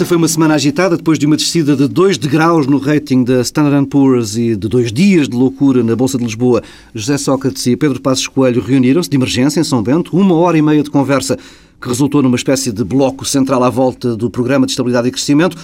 Esta foi uma semana agitada depois de uma descida de 2 degraus no rating da Standard Poor's e de dois dias de loucura na Bolsa de Lisboa. José Sócrates e Pedro Passos Coelho reuniram-se de emergência em São Bento, uma hora e meia de conversa que resultou numa espécie de bloco central à volta do Programa de Estabilidade e Crescimento.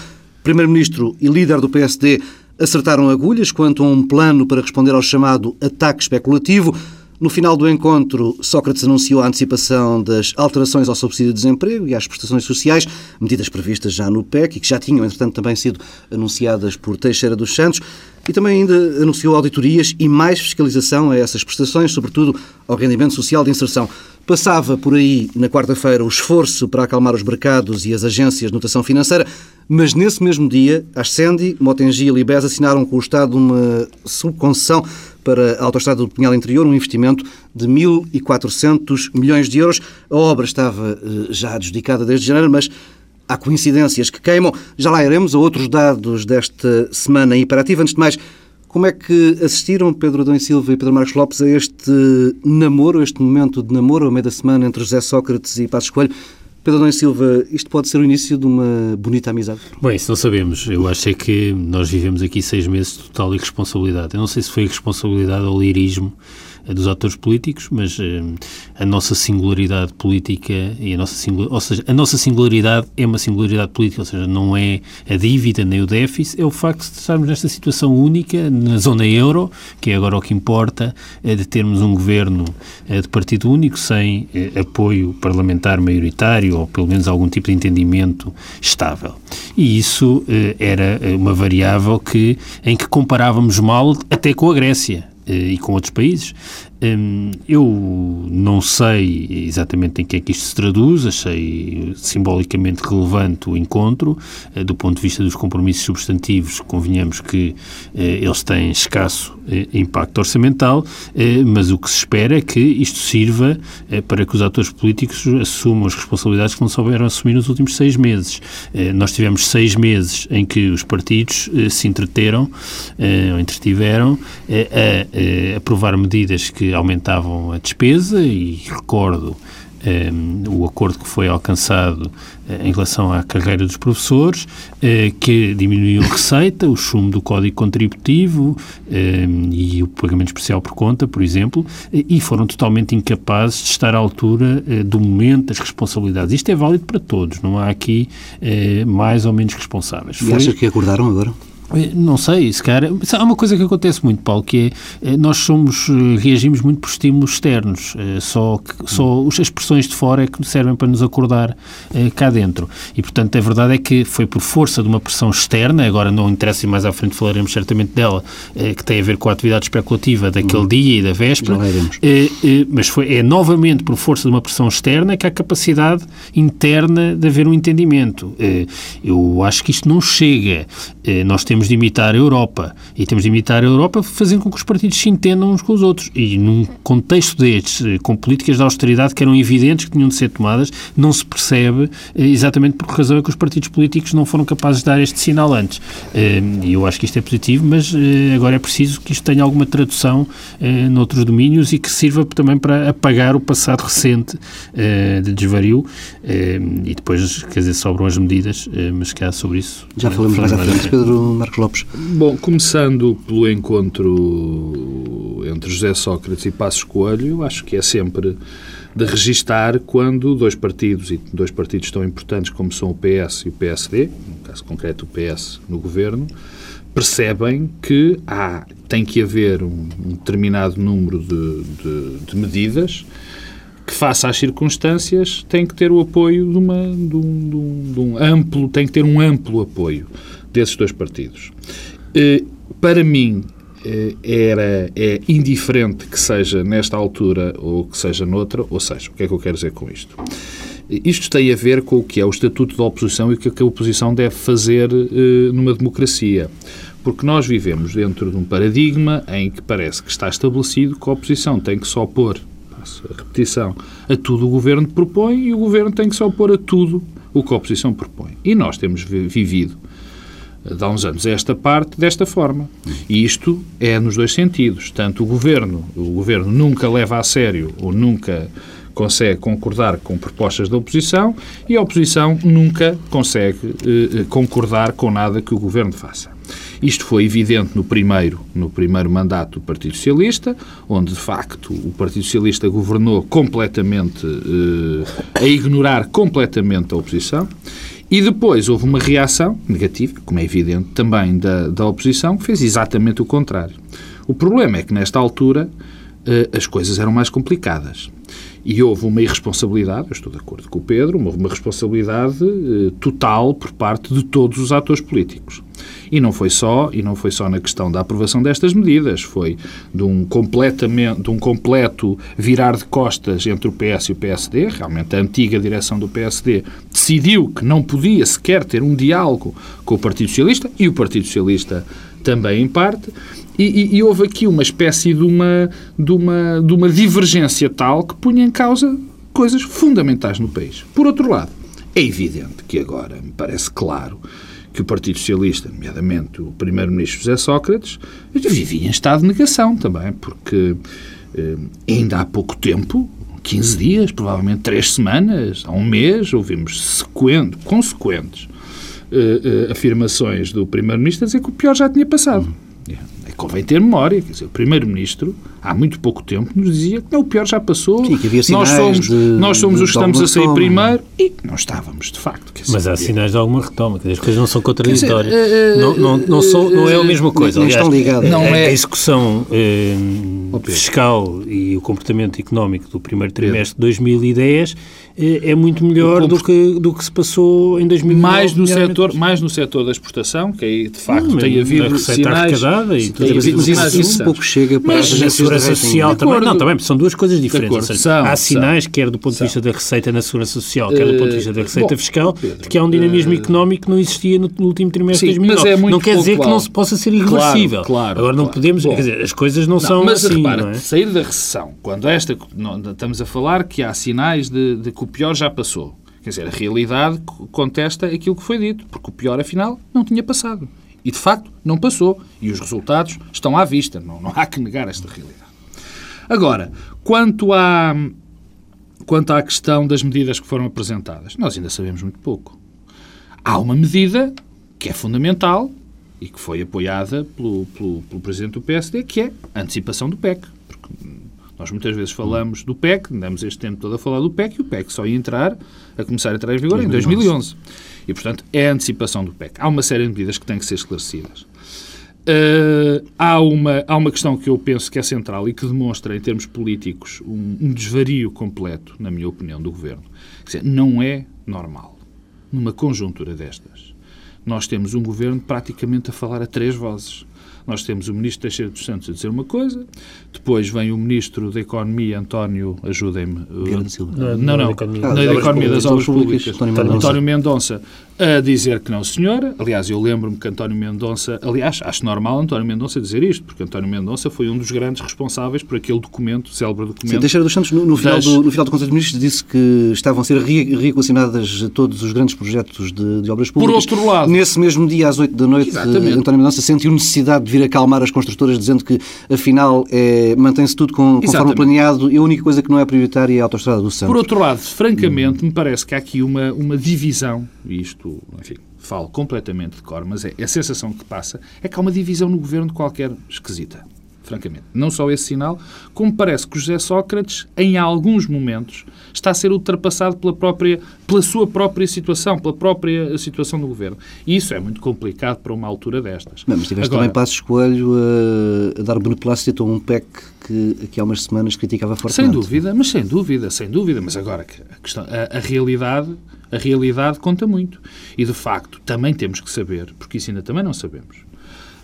Primeiro-Ministro e líder do PSD acertaram agulhas quanto a um plano para responder ao chamado ataque especulativo. No final do encontro, Sócrates anunciou a antecipação das alterações ao subsídio de desemprego e às prestações sociais, medidas previstas já no PEC e que já tinham, entretanto, também sido anunciadas por Teixeira dos Santos, e também ainda anunciou auditorias e mais fiscalização a essas prestações, sobretudo ao rendimento social de inserção. Passava por aí, na quarta-feira, o esforço para acalmar os mercados e as agências de notação financeira, mas nesse mesmo dia, Ascendi, Motengi e Libes assinaram com o Estado uma subconcessão para a Autostrada do Pinhal Interior, um investimento de 1.400 milhões de euros. A obra estava eh, já adjudicada desde janeiro, mas há coincidências que queimam. Já lá iremos a outros dados desta semana imperativa. Antes de mais, como é que assistiram Pedro Adão e Silva e Pedro Marcos Lopes a este namoro, a este momento de namoro, ao meio da semana, entre José Sócrates e Passos Coelho? Pedro Adão Silva, isto pode ser o início de uma bonita amizade? Bem, isso não sabemos. Eu acho é que nós vivemos aqui seis meses de total irresponsabilidade. Eu não sei se foi irresponsabilidade ou lirismo dos atores políticos, mas eh, a nossa singularidade política e a nossa singular, ou seja, a nossa singularidade é uma singularidade política, ou seja, não é a dívida nem o déficit, é o facto de estarmos nesta situação única na zona euro, que é agora o que importa, é de termos um governo é, de partido único sem é, apoio parlamentar maioritário ou pelo menos algum tipo de entendimento estável. E isso é, era uma variável que em que comparávamos mal até com a Grécia e com outros países. Hum, eu não sei exatamente em que é que isto se traduz, achei simbolicamente relevante o encontro. Eh, do ponto de vista dos compromissos substantivos, convenhamos que eh, eles têm escasso impacto orçamental, mas o que se espera é que isto sirva para que os atores políticos assumam as responsabilidades que não souberam assumir nos últimos seis meses. Nós tivemos seis meses em que os partidos se entreteram, ou entretiveram, a aprovar medidas que aumentavam a despesa e recordo o acordo que foi alcançado em relação à carreira dos professores, uh, que diminuiu a receita, o chumbo do código contributivo ehm, e o pagamento especial por conta, por exemplo, e foram totalmente incapazes de estar à altura do momento das responsabilidades. Isto é válido para todos, não há aqui mais ou menos responsáveis. E foi... acha que acordaram agora? Eh, não sei, se calhar. Há uma coisa que acontece muito, Paulo, que é eh, nós somos, eh, reagimos muito por estímulos externos. Só, só as pressões de fora é que servem para nos acordar cá dentro. E, portanto, a verdade é que foi por força de uma pressão externa, agora não interessa e mais à frente falaremos certamente dela, que tem a ver com a atividade especulativa daquele uhum. dia e da véspera. Mas foi, é novamente por força de uma pressão externa que há capacidade interna de haver um entendimento. Eu acho que isto não chega. Nós temos temos de imitar a Europa. E temos de imitar a Europa fazendo com que os partidos se entendam uns com os outros. E num contexto destes, eh, com políticas de austeridade que eram evidentes que tinham de ser tomadas, não se percebe eh, exatamente por que razão é que os partidos políticos não foram capazes de dar este sinal antes. Eh, E eu acho que isto é positivo, mas agora é preciso que isto tenha alguma tradução noutros domínios e que sirva também para apagar o passado recente de desvario. E depois, quer dizer, sobram as medidas, mas há sobre isso. Já falamos mais à frente, Pedro Marcos Lopes? Bom, começando pelo encontro entre José Sócrates e Passos Coelho, acho que é sempre de registar quando dois partidos, e dois partidos tão importantes como são o PS e o PSD, no caso concreto o PS no governo, percebem que há, tem que haver um, um determinado número de, de, de, medidas que, face às circunstâncias, tem que ter o apoio de, uma, de, um, de um amplo, tem que ter um amplo apoio desses dois partidos. Eh, para mim, eh, era, é indiferente que seja nesta altura ou que seja noutra, ou seja, o que é que eu quero dizer com isto? Isto tem a ver com o que é o estatuto da oposição e o que a oposição deve fazer eh, numa democracia. Porque nós vivemos dentro de um paradigma em que parece que está estabelecido que a oposição tem que só opor, a repetição, a tudo o governo propõe e o governo tem que só opor a tudo o que a oposição propõe. E nós temos vivido de há uns anos esta parte desta forma. E isto é nos dois sentidos. Tanto o governo, o governo nunca leva a sério ou nunca consegue concordar com propostas da oposição e a oposição nunca consegue eh, concordar com nada que o governo faça. Isto foi evidente no primeiro, no primeiro mandato do Partido Socialista, onde de facto o Partido Socialista governou completamente, eh, a ignorar completamente a oposição. E depois houve uma reação negativa, como é evidente, também da, da oposição, que fez exatamente o contrário. O problema é que, nesta altura, eh, as coisas eram mais complicadas. E houve uma irresponsabilidade, eu estou de acordo com o Pedro, houve uma responsabilidade eh, total por parte de todos os atores políticos. E não foi só, e não foi só na questão da aprovação destas medidas, foi de um completamente, de um completo virar de costas entre o PS e o PSD, realmente a antiga direção do PSD decidiu que não podia sequer ter um diálogo com o Partido Socialista e o Partido Socialista também em parte, e, e, e, houve aqui uma espécie de uma, de, uma, de uma divergência tal que punha em causa coisas fundamentais no país. Por outro lado, é evidente que agora me parece claro que o Partido Socialista, nomeadamente o Primeiro-Ministro José Sócrates, vivia em estado de negação também, porque eh, ainda há pouco tempo, 15 dias, provavelmente 3 semanas, há um mês, ouvimos sequente, consequentes eh, eh, afirmações do Primeiro-Ministro a dizer que o pior já tinha passado convém ter memória. Quer dizer, o Primeiro-Ministro, há muito pouco tempo, nos dizia que não, o pior já passou, Sim, que havia nós somos, de, nós somos de, os que estamos a sair primeiro e não estávamos, de facto. Mas há sinais de alguma retoma, que as coisas não são contraditórias. Dizer, não, não, não, são, não é a mesma coisa. Não estão ligadas. Não é... A execução eh, fiscal e o comportamento económico do primeiro trimestre de 2010 eh, é muito melhor do, que, do que se passou em 2009. Mais no, setor, mais no setor da exportação, que aí de facto não, tem havido sinais... E tudo mas isso, isso um pouco chega para mas, a segurança social também. Não, também, são duas coisas diferentes. Seja, são, há sinais, são, quer do ponto de vista da receita na segurança social, quer do ponto de vista da receita Bom, fiscal, Pedro, de que há um dinamismo uh, económico que não existia no, no último trimestre de 2009. É não quer dizer que não se possa ser irreversível. Claro, claro, Agora não claro. podemos, Bom, quer dizer, as coisas não, não são mas assim. Repara, não é? sair da recessão, quando esta, não, estamos a falar que há sinais de, de que o pior já passou. Quer dizer, a realidade contesta aquilo que foi dito, porque o pior, afinal, não tinha passado. E, de facto, não passou. E os resultados estão à vista. Não, não há que negar esta realidade. Agora, quanto à, quanto à questão das medidas que foram apresentadas, nós ainda sabemos muito pouco. Há uma medida que é fundamental e que foi apoiada pelo, pelo, pelo Presidente do PSD, que é a antecipação do PEC. Porque nós muitas vezes falamos do PEC, andamos este tempo todo a falar do PEC, e o PEC só ia entrar, a começar a entrar em vigor 2011. em 2011. E, portanto, é a antecipação do PEC. Há uma série de medidas que têm que ser esclarecidas. Uh, há, uma, há uma questão que eu penso que é central e que demonstra, em termos políticos, um, um desvario completo, na minha opinião, do Governo. Dizer, não é normal, numa conjuntura destas, nós temos um Governo praticamente a falar a três vozes. Nós temos o Ministro Teixeira dos Santos a dizer uma coisa, depois vem o Ministro da Economia, António, ajudem-me. Não, não, não, não, da Economia das Obras Públicas, António Mendonça, a dizer que não, senhora. Aliás, eu lembro-me que António Mendonça, aliás, acho normal António Mendonça dizer isto, porque António Mendonça foi um dos grandes responsáveis por aquele documento, célebre documento. Sim, Teixeira dos Santos, no, no, final, do, no final do Conselho de Ministros, disse que estavam a ser reequacionadas todos os grandes projetos de, de, obras públicas. Por outro lado. Nesse mesmo dia, às 8 da noite, Exatamente. António Mendonça sentiu necessidade de vir acalmar as construtoras, dizendo que, afinal, é, mantém-se tudo com, conforme planeado e a única coisa que não é prioritária é a autostrada do Santos. Por outro lado, francamente, hum. me parece que há aqui uma, uma divisão, e isto, enfim, falo completamente de cor, mas é, a sensação que passa é que há uma divisão no governo qualquer esquisita. Francamente. Não só esse sinal, como parece que José Sócrates, em alguns momentos, está a ser ultrapassado pela, própria, pela sua própria situação, pela própria situação do governo. E isso é muito complicado para uma altura destas. Não, mas tiveste Agora, também Passos Coelho a, a dar beneplácito a um PEC que aqui há umas semanas criticava fortemente. Sem dúvida, mas sem dúvida, sem dúvida. Mas agora a, questão, a, a realidade a realidade conta muito. E, de facto, também temos que saber, porque isso ainda também não sabemos,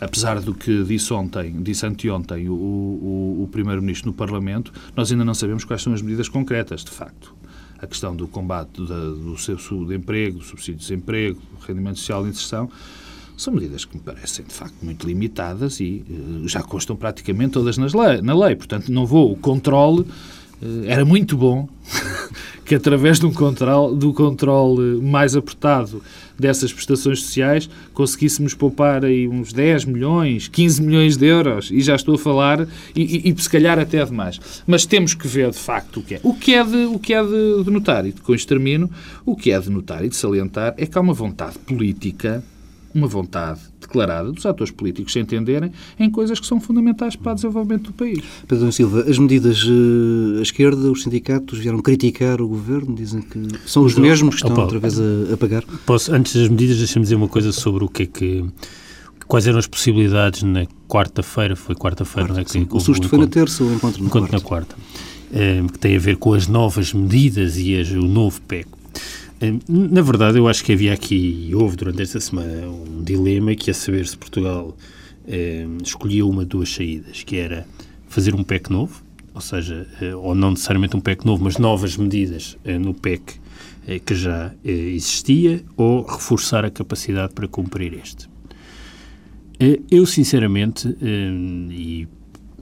apesar do que disse ontem, disse anteontem o, o, o Primeiro-Ministro no Parlamento, nós ainda não sabemos quais são as medidas concretas, de facto. A questão do combate da, do subsídio do subsídio de desemprego, do rendimento social de inserção, são medidas que me parecem, de facto, muito limitadas e uh, já constam praticamente todas nas lei, na lei. Portanto, não vou. O controle uh, era muito bom que através de um do controle mais apertado dessas prestações sociais conseguíssemos poupar aí uns 10 milhões, 15 milhões de euros, e já estou a falar, e, e, e se calhar até demais. Mas temos que ver de facto o que é. O que é de, o que é de, de notar, e com isto termino, o que é de notar e de salientar é que há uma vontade política uma vontade declarada dos atores políticos se entenderem em coisas que são fundamentais para o desenvolvimento do país. Pedro Silva, as medidas uh, à esquerda, os sindicatos vieram criticar o governo, dizem que são os mesmos que estão outra vez a, a pagar. Posso, antes das medidas, deixa-me dizer uma coisa sobre o que é que quais eram as possibilidades na quarta-feira, foi quarta-feira, quarta, não é? Que o susto foi na terça, o encontro na encontro quarta. na quarta. É, que tem a ver com as novas medidas e as, o novo PEC. Na verdade, eu acho que havia aqui, e houve durante esta semana, um dilema que é saber se Portugal eh, escolhia uma de duas saídas, que era fazer um PEC novo, ou seja, eh, ou não necessariamente um PEC novo, mas novas medidas eh, no PEC eh, que já eh, existia, ou reforçar a capacidade para cumprir este. Eh, eu, sinceramente, e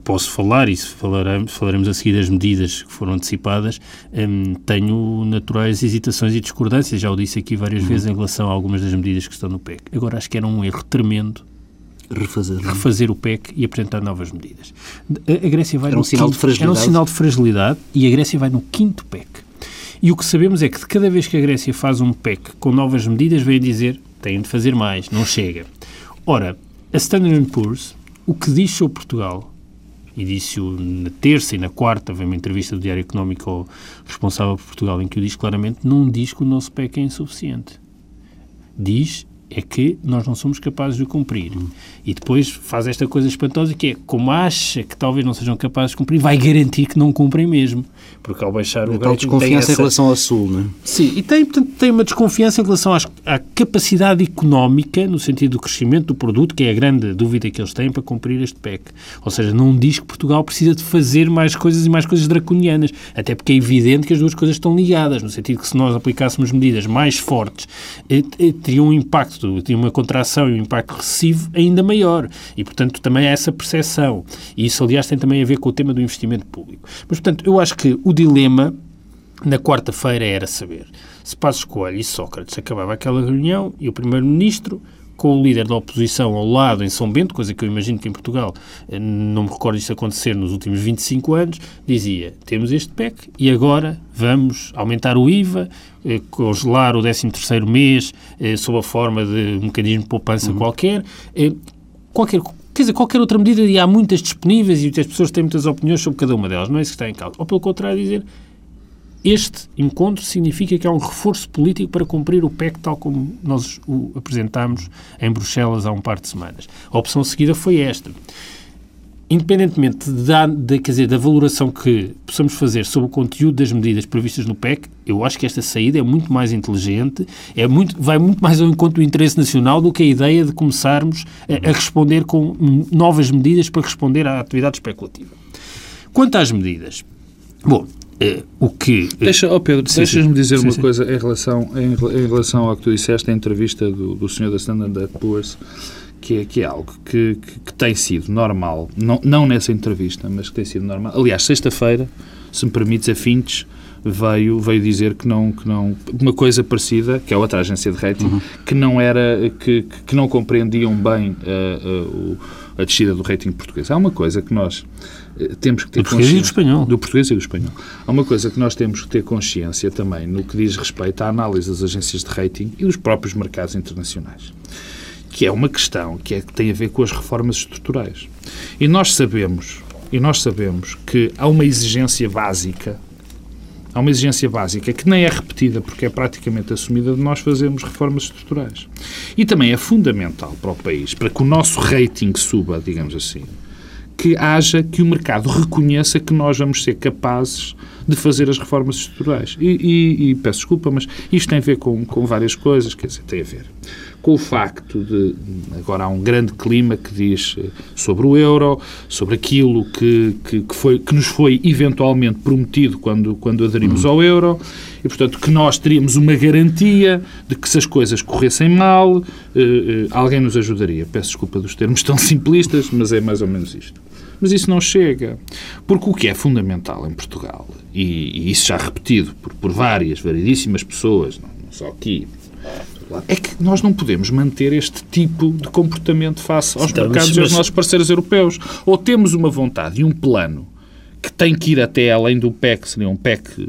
posso falar, e falaremos, falaremos a seguir das medidas que foram antecipadas, hum, tenho naturais hesitações e discordâncias, já o disse aqui várias uhum. vezes em relação a algumas das medidas que estão no PEC. Agora, acho que era um erro tremendo refazer, é? refazer o PEC e apresentar novas medidas. A, a Grécia vai era um sinal quinto, de fragilidade. Era um sinal de fragilidade e a Grécia vai no quinto PEC. E o que sabemos é que de cada vez que a Grécia faz um PEC com novas medidas, vem dizer têm de fazer mais, não chega. Ora, a Standard Poor's, o que diz sobre Portugal e disse-o na terça e na quarta, veio uma entrevista do Diário Económico ao responsável por Portugal, em que o diz claramente, não diz que o nosso PEC é insuficiente. Diz é que nós não somos capazes de cumprir. Hum. E depois faz esta coisa espantosa que é, como acha que talvez não sejam capazes de cumprir, vai garantir que não cumprem mesmo. Porque ao baixar o tal desconfiança essa... em relação ao Sul, não é? Sim, e tem, portanto, tem uma desconfiança em relação às, à capacidade económica, no sentido do crescimento do produto, que é a grande dúvida que eles têm para cumprir este PEC. Ou seja, não diz que Portugal precisa de fazer mais coisas e mais coisas draconianas, até porque é evidente que as duas coisas estão ligadas, no sentido que se nós aplicássemos medidas mais fortes, eh, eh, teria um impacto, teria uma contração e um impacto recessivo ainda maior. E, portanto, também há essa percepção. E isso, aliás, tem também a ver com o tema do investimento público. Mas, portanto, eu acho que o dilema na quarta-feira era saber se Passos Coelho e Sócrates acabava aquela reunião e o Primeiro-Ministro com o líder da oposição ao lado em São Bento, coisa que eu imagino que em Portugal eh, não me recordo isso acontecer nos últimos 25 anos, dizia, temos este PEC e agora vamos aumentar o IVA, eh, congelar o 13º mês eh, sob a forma de um mecanismo de poupança uhum. qualquer, qualquer Quer dizer, qualquer outra medida, e há muitas disponíveis e as pessoas têm muitas opiniões sobre cada uma delas, não é isso que está em causa. Ou pelo contrário, dizer este encontro significa que há um reforço político para cumprir o PEC tal como nós o apresentámos em Bruxelas há um par de semanas. A opção seguida foi esta. Independentemente da, da, quer dizer, da valoração que possamos fazer sobre o conteúdo das medidas previstas no PEC, eu acho que esta saída é muito mais inteligente, é muito, vai muito mais ao encontro do interesse nacional do que a ideia de começarmos a, a responder com novas medidas para responder à atividade especulativa. Quanto às medidas, bom, é, o que... Deixa, oh Pedro, deixas-me dizer sim, uma sim. coisa em relação, em, em, relação ao que tu disseste, a entrevista do, do senhor da Standard Poor's, que é, que é algo que, que, que, tem sido normal, não, não nessa entrevista, mas que tem sido normal. Aliás, sexta-feira, se me permites, a Fintes veio, veio dizer que não, que não. Uma coisa parecida, que é outra agência de rating, uhum. que não era. que, que não compreendiam bem uh, uh, a descida do rating português. Há uma coisa que nós temos que ter do português e do espanhol. Do português e do espanhol. Há uma coisa que nós temos que ter consciência também no que diz respeito à análise das agências de rating e dos próprios mercados internacionais. Que é uma questão que, é, que tem a ver com as reformas estruturais. E nós sabemos, e nós sabemos que há uma exigência básica há uma exigência básica que nem é repetida porque é praticamente assumida de nós fazermos reformas estruturais. E também é fundamental para o país, para que o nosso rating suba, digamos assim, que haja, que o mercado reconheça que nós vamos ser capazes de fazer as reformas estruturais. E, e, e, peço desculpa, mas isto tem a ver com, com várias coisas, quer dizer, tem a ver com o facto de agora há um grande clima que diz eh, sobre o euro, sobre aquilo que, que, que foi, que nos foi eventualmente prometido quando, quando aderimos ao euro e, portanto, que nós teríamos uma garantia de que se as coisas corressem mal, eh, eh, alguém nos ajudaria. Peço desculpa dos termos tão simplistas, mas é mais ou menos isto. Mas isso não chega. Porque o que é fundamental em Portugal, e, e isso já repetido por, por várias, variedíssimas pessoas, não, não só aqui, é que nós não podemos manter este tipo de comportamento face aos Então, mercados mas- e aos nossos parceiros europeus. Ou temos uma vontade e um plano que tem que ir até além do PEC, seria um PEC eh,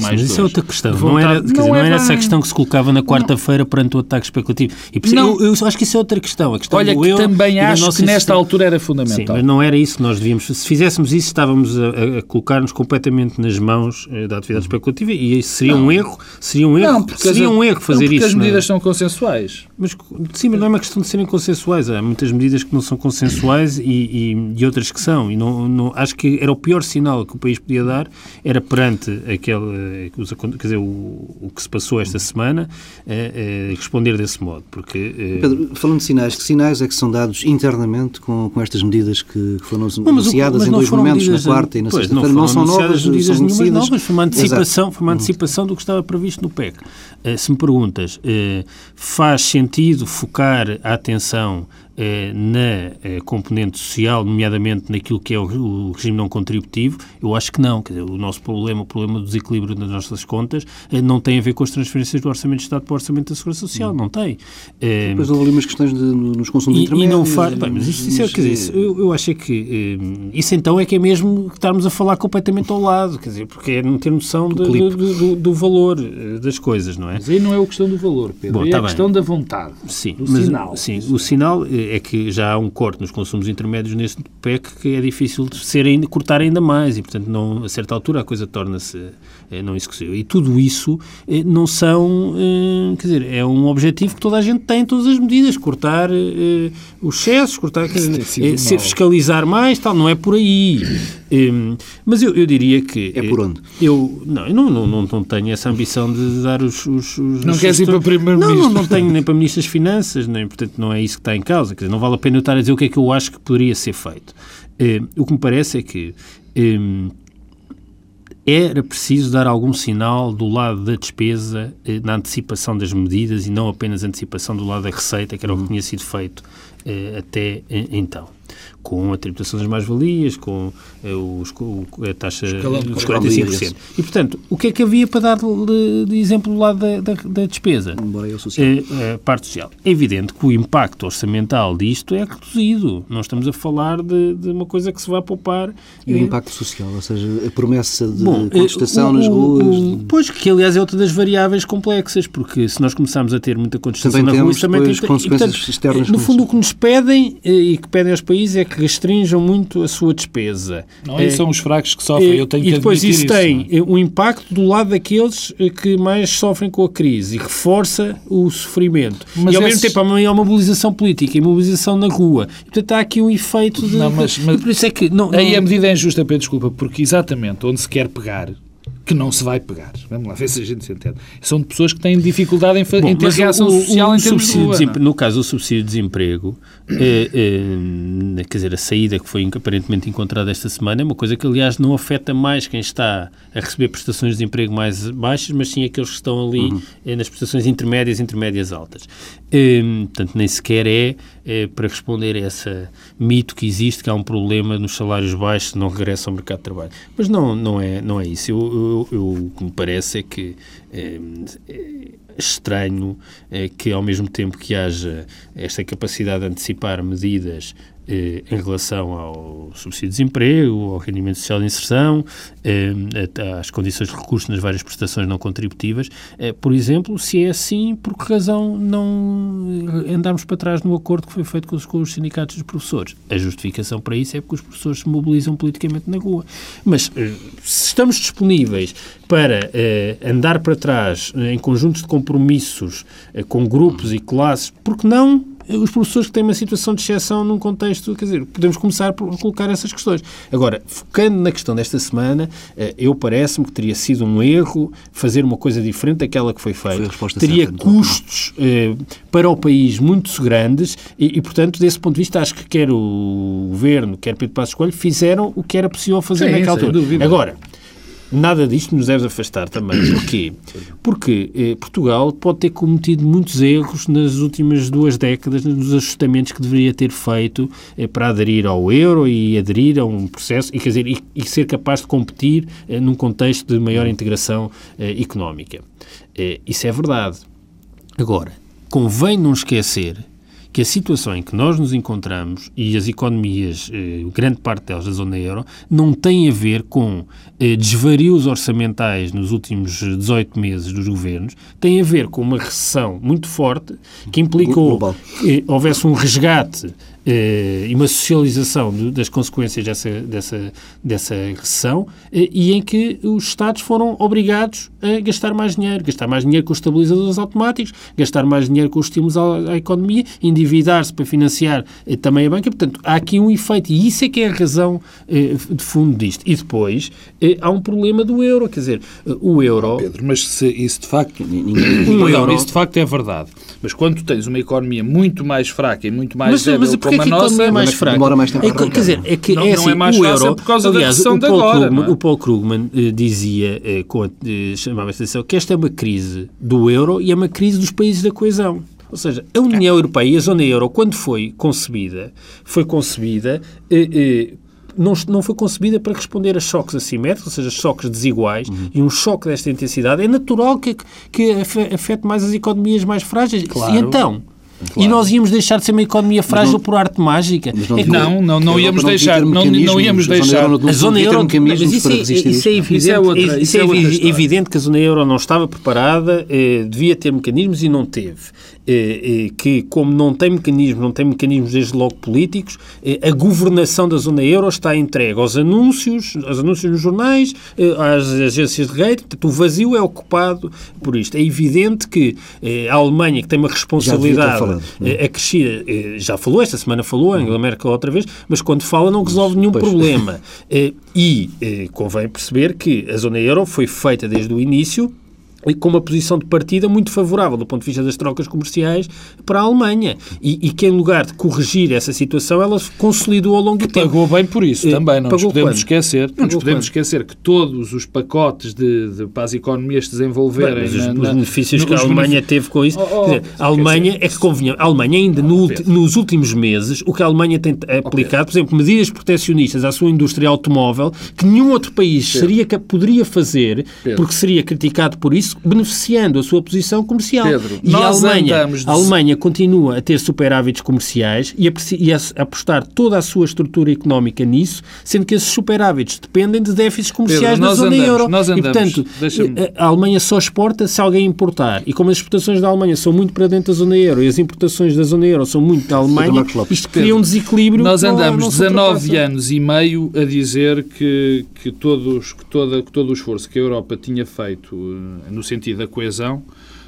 mais Mas isso é outra questão. Não era, quer dizer, não é era essa questão que se colocava na quarta-feira perante o ataque especulativo. E por isso- Não. eu, eu acho que isso é outra questão. A questão Olha do que euro também acho que nesta existência. altura era Sim, fundamental. mas não era isso que nós devíamos. Se fizéssemos isso, estávamos a, a- colocar-nos completamente nas mãos eh, da atividade especulativa e isso seria um erro. Seria um erro. seria as- um erro fazer não, porque isso. as não é? medidas são consensuais. Mas, sim, mas não é uma questão de serem consensuais. Há muitas medidas que não são consensuais e, e- e outras que são. E não, não- acho que era o pior sinal que o país podia dar, era perante aquele, eh, quer dizer, o, o que se passou esta semana, eh, eh, responder desse modo. Porque, eh, Pedro, falando de sinais, que sinais é que são dados internamente com, com estas medidas que foram Não, mas o- anunciadas em dois momentos, medidas- na quarta e na sexta-feira? Não, Não, são novas, medidas são nenhumas novas, foi uma antecipação, Exato. foi uma antecipação do que estava previsto no PEC. Se me perguntas, faz sentido focar a atenção na eh, componente social, nomeadamente naquilo que é o, regime não contributivo? Eu acho que não. Dizer, o nosso problema, o problema do desequilíbrio das nossas contas, eh, não tem a ver com as transferências do Orçamento de Estado para o Orçamento da Segurança Social, não tem. Eh, Depois houve ali umas questões de- no- nos consumos e, e intermédios. não faz. Mas isso, isso é, quer dizer, eu, eu acho que eh, isso então é que é mesmo estarmos a falar completamente ao lado, quer dizer, porque é não ter noção de- clipe. do, do- do valor eh, das coisas, não é? Mas aí não é a questão do valor, Pedro. Bom, é tá a bem. questão da vontade. Sim, do mas, sinal. sim, o sinal é que já há um corte nos consumos intermédios neste PEC que é difícil de ser ainda, cortar ainda mais e, portanto, não, a certa altura a coisa torna-se não executível. E tudo isso eh, não são, eh, quer dizer, é um objetivo que toda a gente tem em todas as medidas, cortar eh, os excessos, cortar, quer dizer, fiscalizar mais, tal, não é por aí. Mas eu, eu diria que... É por onde? Eu, não, eu não, não, não, tenho essa ambição de dar os... os, os Não queres ir para. Primeiro-Ministro? Não, não, não tenho nem para Ministro das Finanças, nem, portanto, não é isso que está em causa. Quer dizer, não vale a pena eu estar a dizer o que é que eu acho que poderia ser feito. O que me parece é que era preciso dar algum sinal do lado da despesa eh, na antecipação das medidas e não apenas antecipação do lado da receita, que era o que tinha sido feito eh, até eh, então. Com a tributação das mais-valias, com os- com a taxa dos mais-valias. 45%. E, portanto, o que é que havia para dar de, de exemplo do lado da, da, da despesa? Embora eu social. É, a parte social. É evidente que o impacto orçamental disto é reduzido. Não estamos a falar de, de uma coisa que se vai poupar. E o eh, impacto social, ou seja, a promessa de Bom, contestação eh, nas o- ruas. o- pois, que aliás é outra das variáveis complexas, porque se nós começarmos a ter muita contestação Também na rua, temos também depois tem consequências externas No com fundo, isso. o que nos pedem eh, e que pedem aos países é que restringam muito a sua despesa. Não, Eh, são os fracos que sofrem. eh, Eu tenho e que depois admitir isso tem não é? eh, um impacto do lado daqueles que mais sofrem com a crise e reforça o sofrimento. Mas e ao esses- mesmo tempo há uma, há uma mobilização política e mobilização na rua. E, portanto, há aqui um efeito de... Não, mas- mas- e por isso é que... Não, Aí a medida é injusta, Pedro, desculpa, porque exatamente onde se quer pegar, que não se vai pegar, vamos lá ver se a gente se entende, são de pessoas que têm dificuldade em, Bom, em ter reação o- o- social o em termos de rua, não é? No caso do subsídio de desemprego, eh, eh, quer dizer, a saída que foi aparentemente encontrada esta semana é uma coisa que, aliás, não afeta mais quem está a receber prestações de desemprego mais baixas, mas sim aqueles que estão ali Uhum. eh, nas prestações intermédias e intermédias altas. Eh, portanto, nem sequer é eh, para responder a esse mito que existe, que há um problema nos salários baixos não regressam ao mercado de trabalho. Mas não, não, é, não é isso. Eu, eu- eu- o que me parece é que eh, é estranho eh, que, ao mesmo tempo que haja esta capacidade de antecipar medidas eh, em relação ao subsídio de desemprego, ao rendimento social de inserção, eh, às condições de recurso nas várias prestações não contributivas, eh, por exemplo, se é assim, por que razão não andarmos para trás no acordo que foi feito com os, com os sindicatos dos professores? A justificação para isso é porque os professores se mobilizam politicamente na rua. Mas se estamos disponíveis para andar para trás em conjuntos de compromissos com grupos e classes, porque não eh, os professores que têm uma situação de exceção num contexto, quer dizer, podemos começar por colocar essas questões. Agora, focando na questão desta semana, eh, eu parece-me que teria sido um erro fazer uma coisa diferente daquela que foi Foi feita. resposta Teria certa, então. custos eh, para o país muito grandes e, e, portanto, desse ponto de vista, acho que quer o Governo, quer Pedro Passos Coelho, fizeram o que era possível fazer Sim, naquela altura. Agora, nada disto nos deve afastar também. Porquê? Porque eh, Portugal pode ter cometido muitos erros nas últimas duas décadas nos ajustamentos que deveria ter feito eh, para aderir ao euro e aderir a um processo e, quer dizer, e, e ser capaz de competir eh, num contexto de maior integração eh, económica. Eh, isso é verdade. Agora, convém não esquecer que a situação em que nós nos encontramos e as economias, eh, grande parte delas da zona euro, não tem a ver com eh, desvarios orçamentais nos últimos 18 meses dos governos, tem a ver com uma recessão muito forte que implicou que houvesse um resgate eh, e uma socialização das consequências dessa, dessa, dessa recessão eh, e em que os Estados foram obrigados a gastar mais dinheiro, gastar mais dinheiro com os estabilizadores automáticos, gastar mais dinheiro com os estímulos à, à economia, endividar-se para financiar eh, também a banca. Portanto, há aqui um efeito e isso é que é a razão eh, de fundo disto. E depois eh, há um problema do euro, quer dizer, eh, o euro... Pedro, mas se isso de facto. Ninguém- Um Não, euro. isso de facto é verdade. Mas quando tu tens uma economia muito mais fraca e muito mais Mas, débil mas como que a a economia nossa, é mais fraca? demora mais tempo É que- arrancar. quer dizer, é que Não- é não assim, é mais o fácil euro, por causa da aliás, recessão o de Paul agora, Krugman, não é? O Paul Krugman eh, dizia, eh, com a- eh, chamava que esta é uma crise do euro e é uma crise dos países da coesão. Ou seja, a União Europeia e a zona euro, quando foi concebida, foi concebida eh, eh, não, não foi concebida para responder a choques assimétricos, ou seja, choques desiguais, Uhum. e um choque desta intensidade é natural que, que afe- afete mais as economias mais frágeis. Claro. E então? E nós íamos deixar de ser uma economia frágil por arte mágica? Não É que- Não, não, não íamos deixar- não- não íamos a zona deixar- euro não A zona euro, isso, para é, resistir. isso é evidente, Isso é outra- isso é é evidente que a zona euro não estava preparada, eh, devia ter mecanismos e não teve. Eh, eh, que, como não tem mecanismos, não tem mecanismos desde logo políticos, eh, a governação da zona euro está entregue aos anúncios, aos anúncios nos jornais, às agências de portanto, o vazio é ocupado por isto. É evidente que a Alemanha, que tem uma responsabilidade é? acrescida, eh, já falou, esta semana falou, a Angela Merkel outra vez, mas quando fala não resolve nenhum Pois. problema. E convém perceber que a zona euro foi feita desde o início e com uma posição de partida muito favorável do ponto de vista das trocas comerciais para a Alemanha. E, e que em lugar de corrigir essa situação, ela se consolidou ao longo do tempo. Pagou bem por isso Eh, também, não nos pagou podemos quando? esquecer. Não nos podemos quando? esquecer que todos os pacotes de, de- para as economias se desenvolverem. Bem, os, na- os na- benefícios no- que a Alemanha teve com isso. Oh, oh, dizer, a Alemanha, é que convenhamos, a Alemanha ainda no nos últimos meses, o que a Alemanha tem aplicado, por exemplo, medidas proteccionistas à sua indústria automóvel, que nenhum outro país seria, que poderia fazer, Pedro. porque seria criticado por isso, beneficiando a sua posição comercial. Pedro, e a Alemanha, de- a Alemanha continua a ter superávites comerciais e a, e a apostar toda a sua estrutura económica nisso, sendo que esses superávites dependem de déficits comerciais Pedro, da nós zona andamos- euro. nós e, andamos- portanto, deixa-me- a Alemanha só exporta se alguém importar. E como as exportações da Alemanha são muito para dentro da zona euro e as importações da zona euro são muito da Alemanha, isto cria um desequilíbrio. Nós andamos não se 19 ultrapassa. anos e meio a dizer que, que, todos, que, toda, que todo o esforço que a Europa tinha feito eh, no sentido da coesão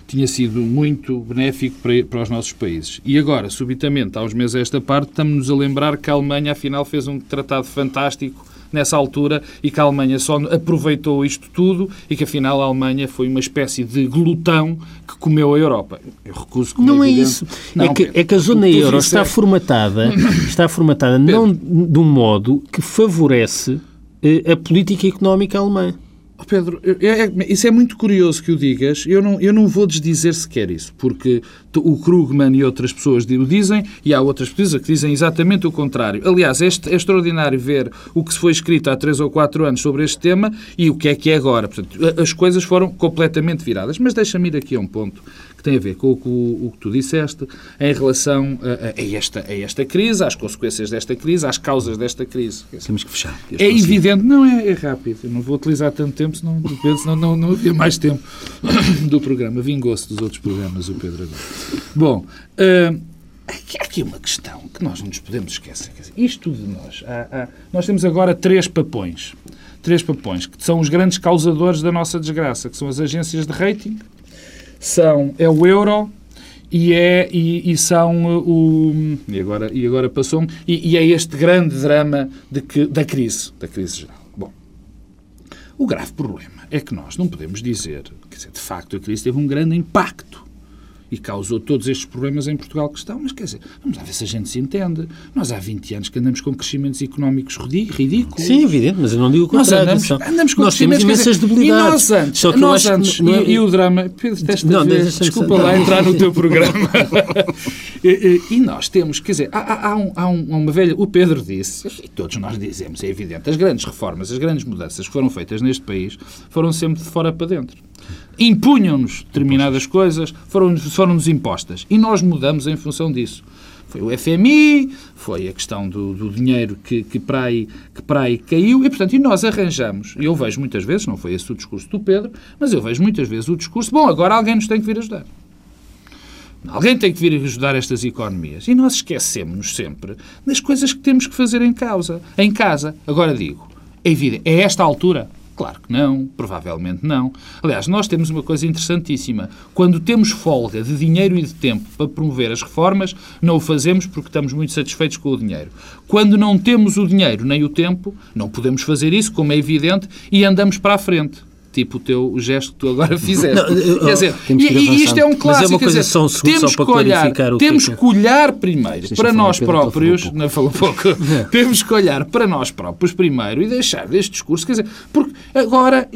tinha sido muito benéfico para, para os nossos países. E agora, subitamente, há uns meses a esta parte, estamos-nos a lembrar que a Alemanha, afinal, fez um tratado fantástico nessa altura e que a Alemanha só aproveitou isto tudo e que, afinal, a Alemanha foi uma espécie de glutão que comeu a Europa. Eu recuso como Não é isso. Não, é, que, é que a zona euro está disseste- formatada, está formatada não de um modo que favorece eh, a política económica alemã. Oh, Pedro, é- isso é muito curioso que o digas. Eu não, eu não vou desdizer sequer isso, porque o Krugman e outras pessoas o dizem e há outras pessoas que dizem exatamente o contrário. Aliás, é, est- é extraordinário ver o que se foi escrito há três ou quatro anos sobre este tema e o que é que é agora. Portanto, as coisas foram completamente viradas. Mas deixa-me ir aqui a um ponto tem a ver com o, que o- que tu disseste em relação a, a- esta, a esta crise, às consequências desta crise, às causas desta crise. Temos que fechar. É evidente, não é, é rápido. Eu não vou utilizar tanto tempo, senão, o Pedro, senão não, não havia mais tempo do programa. Vingou-se dos outros programas, o Pedro agora. Bom, aqui- há aqui uma questão que nós não nos podemos esquecer. Isto de nós. há- há- nós temos agora três papões. Três papões, que são os grandes causadores da nossa desgraça, que são as agências de rating, são, é o euro e, é, e, e são uh, o. E agora, e agora passou-me. E, e é este grande drama de que, da crise, da crise geral. Bom, o grave problema é que nós não podemos dizer, quer dizer, de facto, a crise teve um grande impacto e causou todos estes problemas em Portugal que estão. Mas quer dizer, vamos lá ver se a gente se entende. Nós há 20 anos que andamos com crescimentos económicos ridículos. Sim, evidente, mas eu não digo o contrário. Nós andamos, andamos com nós temos imensas dizer, debilidades. E nós antes, Só que nós antes é... e, e, o drama... Pedro, desta não, vez, desculpa lá entrar no teu programa. e, e, nós temos, quer dizer, há, há, um, há uma velha... O Pedro disse, e todos nós dizemos, é evidente, as grandes reformas, as grandes mudanças que foram feitas neste país foram sempre de fora para dentro. Impunham-nos determinadas coisas, foram-nos foram impostas. E nós mudamos em função disso. Foi o FMI, foi a questão do, do dinheiro que, que, para aí, que para aí caiu, e portanto, e nós arranjamos, e eu vejo muitas vezes, não foi esse o discurso do Pedro, mas eu vejo muitas vezes o discurso, bom, agora alguém nos tem que vir ajudar. Alguém tem que vir ajudar estas economias. E nós esquecemos sempre das coisas que temos que fazer em causa, em casa. Agora digo, é evidente, é esta altura Claro que não, provavelmente não. Aliás, nós temos uma coisa interessantíssima. Quando temos folga de dinheiro e de tempo para promover as reformas, não o fazemos porque estamos muito satisfeitos com o dinheiro. Quando não temos o dinheiro nem o tempo, não podemos fazer isso, como é evidente, e andamos para a frente tipo o teu gesto que tu agora fizeste. Não, quer dizer, e, isto é um clássico. Mas é uma coisa dizer, só um segundo temos só para olhar, o Temos que, que olhar primeiro para nós próprios, não falou pouco, temos que olhar para nós próprios primeiro e deixar deste discurso, quer dizer, porque agora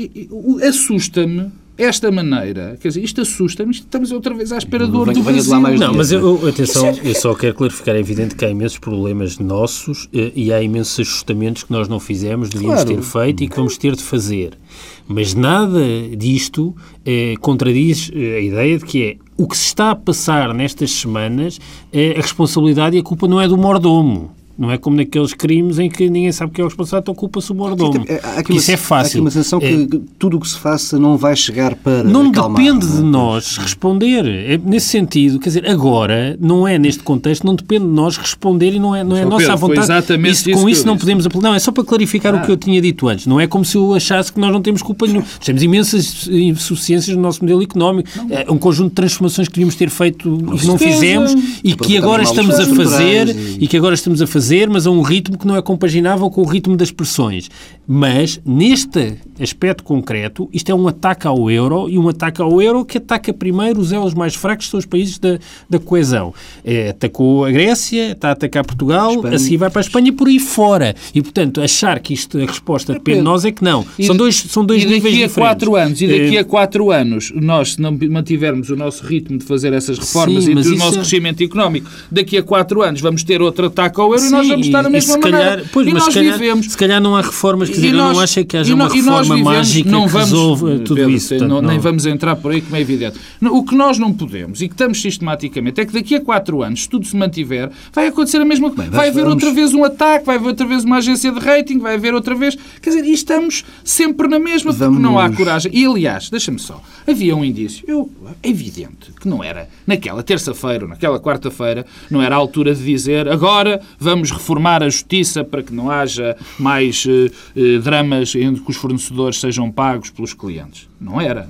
assusta-me esta maneira, quer dizer, isto assusta-me, estamos outra vez à espera do do Brasil. Não, mas eu, atenção, é- eu só quero clarificar, é evidente que há imensos problemas nossos eh, e há imensos ajustamentos que nós não fizemos, devíamos claro. ter feito e que vamos ter de fazer. Mas nada disto eh, contradiz eh, a ideia de que é o que se está a passar nestas semanas, eh, a responsabilidade e a culpa não é do mordomo. Não é como naqueles crimes em que ninguém sabe quem é o responsável, então culpa-se o mordomo. Isso é fácil. Há aqui uma sensação é, que tudo o que se faça não vai chegar para Não acalmar, depende não? de nós responder. É nesse sentido, quer dizer, agora, não é neste contexto, não depende de nós responder e não é, não é nossa Pedro, vontade. Exatamente isso, com isso não disse. podemos apelar. Não, é só para clarificar ah. o que eu tinha dito antes. Não é como se eu achasse que nós não temos culpa nenhuma. Temos imensas insuficiências no nosso modelo económico. Não. É um conjunto de transformações que devíamos ter feito e que não fizemos e que agora estamos a fazer e que agora estamos a fazer, mas a um ritmo que não é compaginável com o ritmo das pressões. Mas, neste aspecto concreto, isto é um ataque ao euro e um ataque ao euro que ataca primeiro os elos mais fracos, que são os países da, da coesão. É, atacou a Grécia, está a atacar Portugal, Espanha. a seguir vai para a Espanha por aí fora. E, portanto, achar que isto, a resposta depende de nós é que não. E são dois, são dois e níveis daqui a quatro anos, e daqui é... a quatro anos, nós, se não mantivermos o nosso ritmo de fazer essas reformas Sim, e do nosso é... crescimento económico, daqui a quatro anos vamos ter outro ataque ao euro Sim, nós vamos estar na mesma calhar, maneira. Pois, e mas nós se calhar, vivemos... se calhar não há reformas, quer dizer, nós, eu não acho que haja uma reforma vivemos, mágica não vamos, que resolva tudo Pedro, isso. Portanto, não, não... Nem vamos entrar por aí, como é evidente. O que nós não podemos e que estamos sistematicamente é que daqui a quatro anos, se tudo se mantiver, vai acontecer a mesma coisa. Vai haver vamos... outra vez um ataque, vai haver outra vez uma agência de rating, vai haver outra vez. Quer dizer, e estamos sempre na mesma porque vamos... não há coragem. E aliás, deixa-me só, havia um indício, eu, é evidente que não era naquela terça-feira ou naquela quarta-feira, não era a altura de dizer agora vamos reformar a justiça para que não haja mais uh, uh, dramas em que os fornecedores sejam pagos pelos clientes. Não era.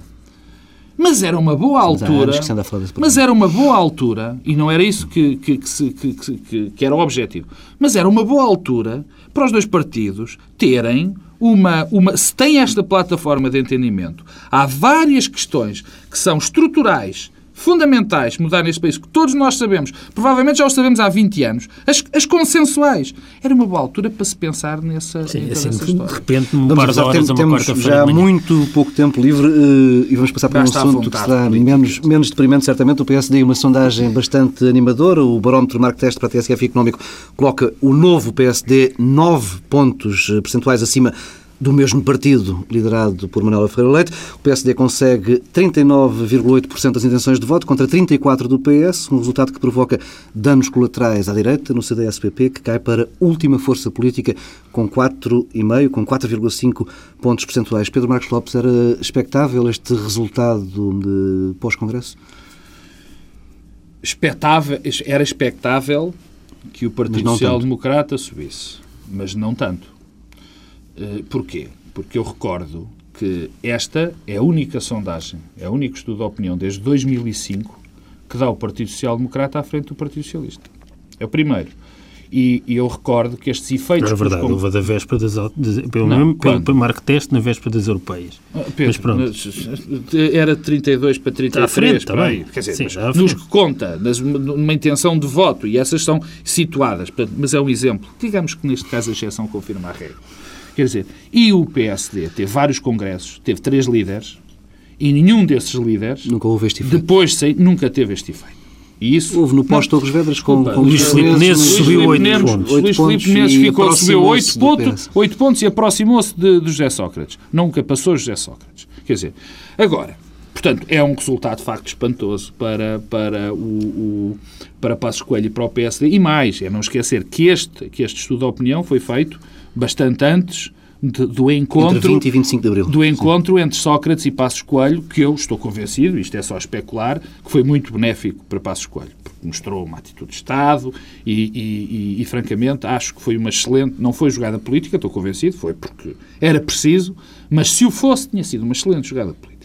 Mas era uma boa altura. Mas era uma boa altura, e não era isso que, que, que, que, que era o objetivo, mas era uma boa altura para os dois partidos terem uma, uma. Se tem esta plataforma de entendimento, há várias questões que são estruturais fundamentais mudar neste país, que todos nós sabemos, provavelmente já os sabemos há 20 anos, as, as consensuais. Era uma boa altura para se pensar nessa, Sim, assim, história. De repente, um par de horas, temos já muito pouco tempo livre uh, e vamos passar para um assunto que será menos, menos deprimente, certamente. O PSD, uma sondagem bastante animadora. O barómetro Marco Teste para a TSF Económico coloca o novo PSD 9 pontos eh, percentuais acima do mesmo partido, liderado por Manuela Ferreira Leite. O PSD consegue 39,8% das intenções de voto contra 34% do PS, um resultado que provoca danos colaterais à direita no CDS-PP, que cai para última força política com 4,5%, com 4,5 pontos percentuais. Pedro Marcos Lopes, era expectável este resultado pós-Congresso? Expectável, era expectável que o Partido Social Democrata subisse, mas não tanto. Eh, porquê? Porque eu recordo que esta é a única sondagem, é o único estudo de opinião desde 2005 que dá o Partido Social Democrata à frente do Partido Socialista. É o primeiro. E, e, eu recordo que estes efeitos... Não é verdade, houve da véspera das... Pelo não, pelo, pelo marco teste na véspera das europeias. Ah, Pedro, mas pronto. Era 32 para 33. À frente, também. Quer dizer, Sim, mas, nos que conta, nas, numa intenção de voto, e essas são situadas, mas é um exemplo. Digamos que neste caso a exceção confirma a regra. Quer dizer, e o PSD teve vários congressos, teve três líderes, e nenhum desses líderes... Nunca houve este efeito. Depois, sei, nunca teve este efeito. E isso, Houve no pós-Torres Vedras com, com Luís Filipe Menezes subiu 8 pontos. Luís Filipe Menezes ficou, subiu 8 pontos, 8 pontos e aproximou-se de, de José Sócrates. Nunca passou José Sócrates. Quer dizer, agora, portanto, é um resultado de facto espantoso para, para, o, o, para Passos Coelho e para o PSD. E mais, é não esquecer que este, que este estudo de opinião foi feito bastante antes de, do encontro entre 20 e 25 de abril. do encontro Sim. entre Sócrates e Passos Coelho, que eu estou convencido, isto é só especular, que foi muito benéfico para Passos Coelho, porque mostrou uma atitude de Estado e, e, e, e, francamente acho que foi uma excelente, não foi jogada política, estou convencido, foi porque era preciso, mas se o fosse tinha sido uma excelente jogada política.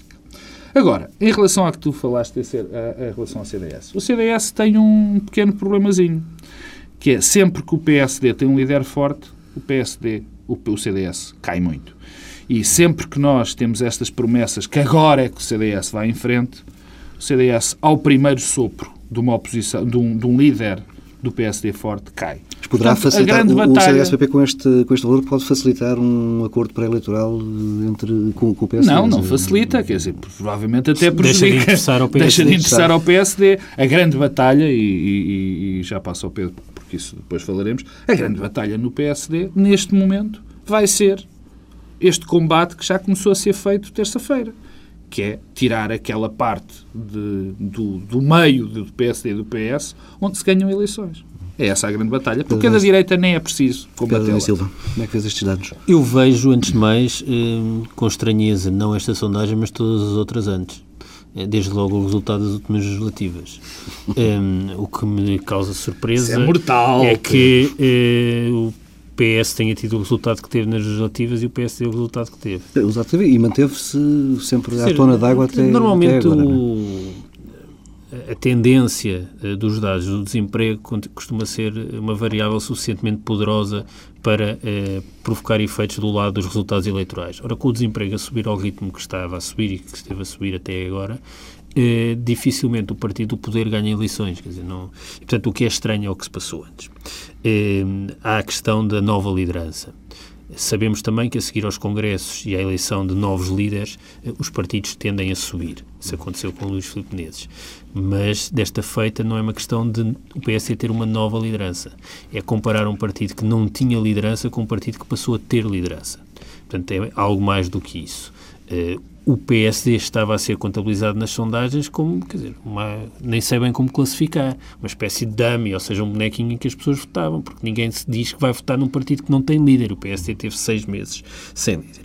Agora, em relação a que tu falaste, em relação ao CDS, o CDS tem um pequeno problemazinho, que é sempre que o PSD tem um líder forte, o PSD o, o CDS cai muito. E sempre que nós temos estas promessas que agora é que o CDS vai em frente, o CDS, ao primeiro sopro de uma oposição, de um, de um líder do PSD forte, cai. Mas poderá Portanto, facilitar, o, batalha... o CDS-PP com este, com este valor pode facilitar um acordo pré-eleitoral entre, com, com, o PSD? Não, não facilita, quer dizer, provavelmente até prejudica. Deixa de interessar ao PSD. Deixa de interessar ao PSD. A grande batalha, e, e, e já passa ao Pedro porque isso depois falaremos, a grande batalha no PSD, neste momento, vai ser este combate que já começou a ser feito terça-feira, que é tirar aquela parte de, do, do meio do PSD e do PS onde se ganham eleições. É essa a grande batalha, porque da direita nem é preciso combater. Silva, como é que vês estes dados? Eu vejo, antes de mais, eh, com estranheza, não esta sondagem, mas todas as outras antes. É, desde logo o resultado das últimas legislativas. um, o que me causa surpresa é, mortal, é que uh, o PS tenha tido o resultado que teve nas legislativas e o PS teve o resultado que teve. Exatamente, e manteve-se sempre à tona d'água até, normalmente até agora. O, a tendência eh, dos dados do desemprego costuma ser uma variável suficientemente poderosa para eh, provocar efeitos do lado dos resultados eleitorais. Ora, com o desemprego a subir ao ritmo que estava a subir e que esteve a subir até agora, eh, dificilmente o partido do poder ganha eleições. Quer dizer, não... Portanto, o que é estranho é o que se passou antes. Eh, há a questão da nova liderança. Sabemos também que a seguir aos congressos e à eleição de novos líderes, eh, os partidos tendem a subir. Isso aconteceu com Luís Filipe Menezes. Mas desta feita não é uma questão de o PSD ter uma nova liderança. É comparar um partido que não tinha liderança com um partido que passou a ter liderança. Portanto, é algo mais do que isso. O PSD estava a ser contabilizado nas sondagens como, quer dizer, uma, nem sei bem como classificar, uma espécie de dummy, ou seja, um bonequinho em que as pessoas votavam, porque ninguém se diz que vai votar num partido que não tem líder. O PSD teve seis meses sem líder.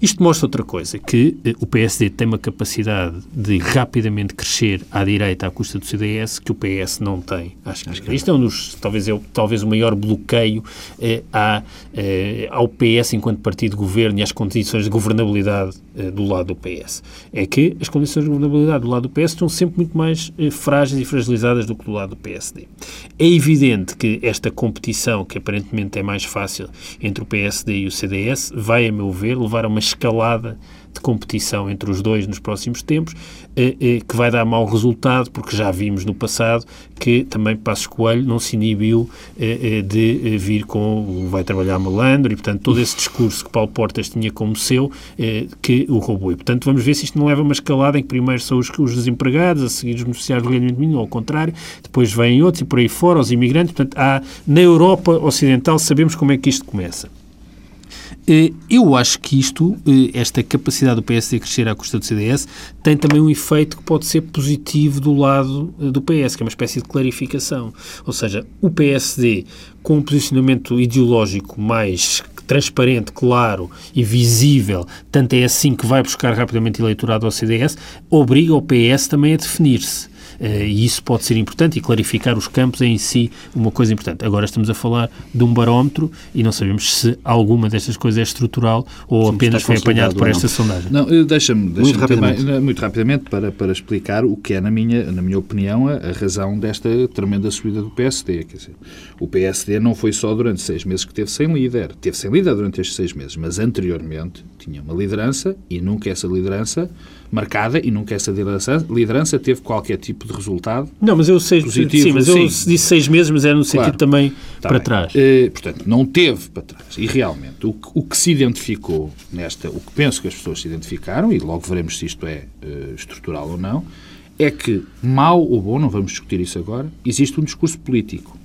Isto mostra outra coisa, que eh, o PSD tem uma capacidade de rapidamente crescer à direita à custa do CDS que o PS não tem. Acho, Acho que isto é um dos, talvez, é, talvez o maior bloqueio eh, à, eh, ao PS enquanto partido de governo e às condições de governabilidade eh, do lado do PS. É que as condições de governabilidade do lado do PS estão sempre muito mais eh, frágeis e fragilizadas do que do lado do PSD. É evidente que esta competição, que aparentemente é mais fácil entre o PSD e o CDS, vai, a meu ver, levar a uma escalada de competição entre os dois nos próximos tempos, eh, eh, que vai dar mau resultado, porque já vimos no passado que também Passos Coelho não se inibiu eh, de vir com vai trabalhar malandro e, portanto, todo esse discurso que Paulo Portas tinha como seu, que o roubou. E, portanto, vamos ver se isto não leva uma escalada em que primeiro são os, os desempregados, a seguir os beneficiários do rendimento mínimo, ao contrário, depois vêm outros e por aí fora, os imigrantes. Portanto, há, na Europa Ocidental sabemos como é que isto começa. Eh, eu acho que isto, eh, esta capacidade do PSD crescer à custa do CDS, tem também um efeito que pode ser positivo do lado eh, do PS, que é uma espécie de clarificação. Ou seja, o PSD, com um posicionamento ideológico mais transparente, claro e visível, tanto é assim que vai buscar rapidamente eleitorado ao CDS, obriga o PS também a definir-se. E isso pode ser importante e clarificar os campos é em si uma coisa importante. Agora estamos a falar de um barómetro e não sabemos se alguma destas coisas é estrutural ou Sim, apenas foi apanhado por esta sondagem. Não, deixa-me deixa muito, rapidamente. muito rapidamente para, para explicar o que é, na minha, na minha opinião, a, a razão desta tremenda subida do PSD. Quer dizer, o PSD não foi só durante seis meses que teve sem líder. Teve sem líder durante estes seis meses, mas anteriormente tinha uma liderança e nunca essa liderança marcada e nunca essa liderança, liderança teve qualquer tipo de resultado Não, mas eu sei, positivo. Sim, mas sim. eu disse seis meses, mas era no sentido claro. também tá para bem. trás. Uh, portanto, não teve para trás. E realmente, o que, o que, se identificou nesta, o que penso que as pessoas se identificaram, e logo veremos se isto é uh, estrutural ou não, é que, mal ou bom, não vamos discutir isso agora, existe um discurso político.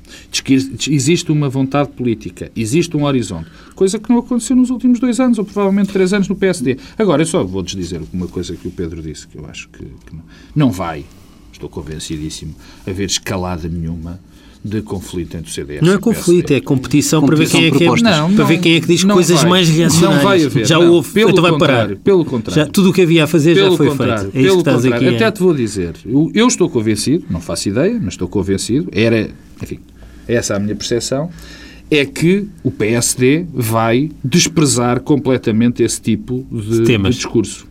Existe uma vontade política, existe um horizonte, coisa que não aconteceu nos últimos dois anos, ou provavelmente três anos no PSD. Agora, eu só vou-lhes dizer uma coisa que o Pedro disse, que eu acho que, que não. não vai, estou convencidíssimo, haver escalada nenhuma de conflito entre o CDS Não é conflito, é competição, competição para ver quem é que, é, não, para ver quem é que diz coisas vai, mais reacionárias. Não vai haver. Já não, houve, pelo então vai parar. Pelo contrário. Já, tudo o que havia a fazer já foi feito. É pelo contrário. Aqui, Até é. te vou dizer, eu, eu, estou convencido, não faço ideia, mas estou convencido, era, enfim, essa é a minha percepção, é que o PSD vai desprezar completamente esse tipo de, de discurso.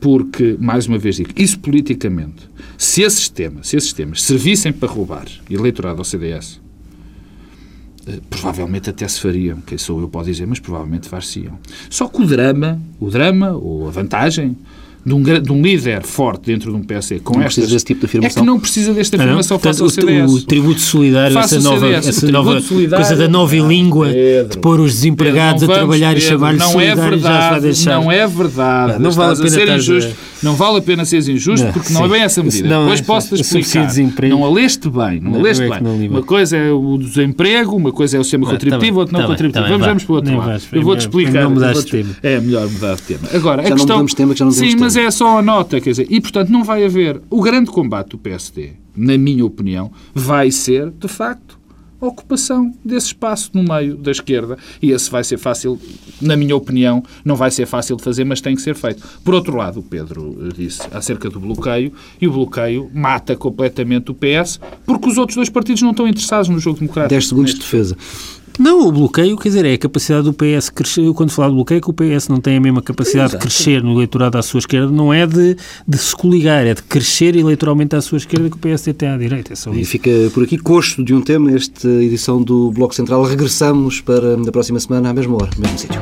Porque, mais uma vez digo, isso politicamente, se esses temas, se esses temas servissem para roubar eleitorado ao CDS, eh, provavelmente até se fariam, quem sou eu pode dizer, mas provavelmente far-se-iam. Só que o drama, o drama, ou a vantagem, de um, de um líder forte dentro de um PSD com não estas... desse tipo de afirmação. É que não precisa desta afirmação, não, faça o CDS. O, tributo solidário, faça essa nova, CDS, essa nova solidário, coisa da nova língua, Pedro, de pôr os desempregados Pedro, a trabalhar Pedro, e chamar-lhe não é verdade, Não é verdade. Não, não vale a pena ser injusto. Não vale a pena ser injusto não, porque não é bem essa medida. Não, Depois posso-te explicar. Não a leste bem. Não a leste é bem. Uma coisa é o desemprego, uma coisa é o sistema contributivo, outra não contributivo. Vamos vamos para o outro lado. Eu vou-te explicar. É melhor mudar de tema. Agora, a questão... Sim, mas é só a nota quer dizer, e portanto não vai haver. O grande combate do PSD, na minha opinião, vai ser, de facto, ocupação desse espaço no meio da esquerda. E esse vai ser fácil, na minha opinião, não vai ser fácil de fazer, mas tem que ser feito. Por outro lado, o Pedro disse acerca do bloqueio, e o bloqueio mata completamente o PS, porque os outros dois partidos não estão interessados no jogo democrático. 10 segundos de defesa. Não, o bloqueio, quer dizer, é a capacidade do PS crescer. Eu, quando falar de bloqueio, é que o PS não tem a mesma capacidade Exato. de crescer no eleitorado à sua esquerda, não é de, de se coligar, é de crescer eleitoralmente à sua esquerda que o PS tem à direita. É e fica por aqui costo de um tema, esta edição do Bloco Central. Regressamos para a próxima semana, à mesma hora, mesmo sítio.